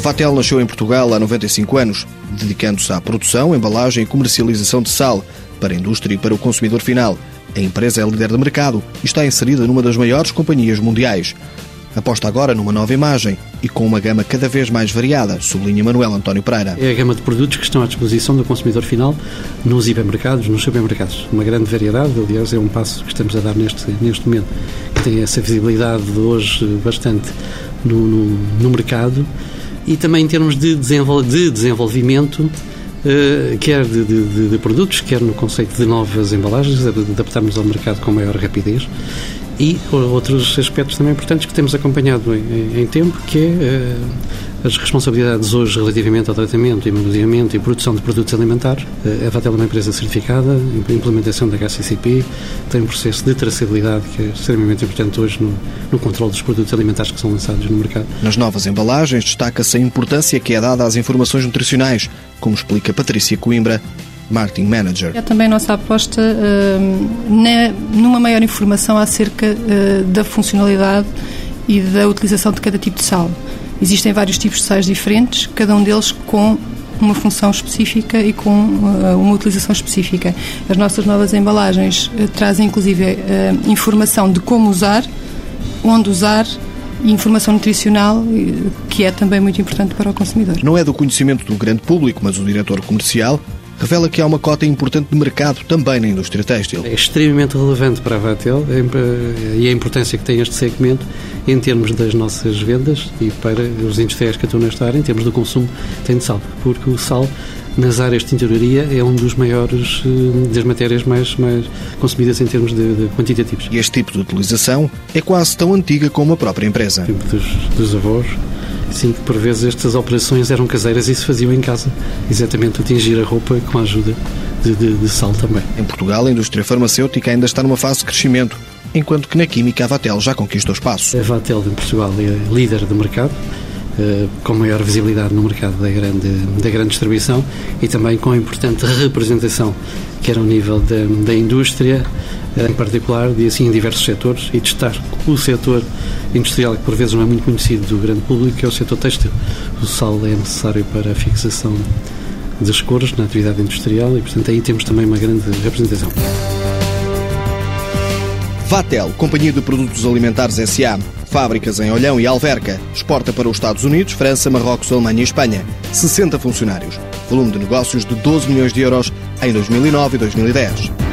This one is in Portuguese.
A Vatel nasceu em Portugal há 95 anos, dedicando-se à produção, embalagem e comercialização de sal para a indústria e para o consumidor final. A empresa é líder de mercado e está inserida numa das maiores companhias mundiais. Aposta agora numa nova imagem e com uma gama cada vez mais variada, sublinha Manuel António Pereira. É a gama de produtos que estão à disposição do consumidor final nos hipermercados, nos supermercados. Uma grande variedade, aliás, é um passo que estamos a dar neste, neste momento, que tem essa visibilidade de hoje bastante no, no, no mercado e também em termos de, desenvol de desenvolvimento Uh, quer de, de, de, produtos, quer no conceito de novas embalagens, adaptarmos ao mercado com maior rapidez. E outros aspectos também importantes que temos acompanhado em, em tempo, que é uh, as responsabilidades hoje relativamente ao tratamento e manuseamento e produção de produtos alimentares. Uh, a Vatel é uma empresa certificada, a implementação da HCCP, tem um processo de traçabilidade que é extremamente importante hoje no, no controle dos produtos alimentares que são lançados no mercado. Nas novas embalagens destaca-se a importância que é dada às informações nutricionais, como explica Patrícia Coimbra, Marketing Manager. É também a nossa aposta uh, na, numa maior informação acerca uh, da funcionalidade e da utilização de cada tipo de sal. Existem vários tipos de sais diferentes, cada um deles com uma função específica e com uh, uma utilização específica. As nossas novas embalagens uh, trazem inclusive uh, informação de como usar, onde usar e informação nutricional, que é também muito importante para o consumidor. Não é do conhecimento do grande público, mas o diretor comercial revela que há uma cota importante de mercado também na indústria têxtil. É extremamente relevante para a Vatel e a importância que tem este segmento em termos das nossas vendas e para os industriais que atuam nesta área, em termos do consumo tem de sal, porque o sal nas áreas de tinturaria é um dos maiores eh, das matérias mais, mais consumidas em termos de, de quantitativos. E este tipo de utilização é quase tão antiga como a própria empresa. Tipo dos, dos avós, Sim, por vezes estas operações eram caseiras e se faziam em casa. Exatamente, tingir a roupa com a ajuda de, de, de sal também. Em Portugal, a indústria farmacêutica ainda está numa fase de crescimento, enquanto que na química a Vatel já conquistou espaço. A Vatel em Portugal é líder de mercado, com maior visibilidade no mercado da grande, da grande distribuição e também com importante representação, quer ao nível da, da indústria, eh, em particular, e assim em diversos setores, e destacar o setor industrial, que por vezes não é muito conhecido do grande público, que é o setor têxtil. O sal é necessário para a fixação das cores na atividade industrial e, portanto, aí temos também uma grande representação. Vatel, Companhia de Produtos Alimentares SA. Fábricas em Olhão e Alverca. Exporta para os Estados Unidos, França, Marrocos, Alemanha e Espanha. 60 funcionários. Volume de negócios de 12 milhões de euros em 2009 e 2010.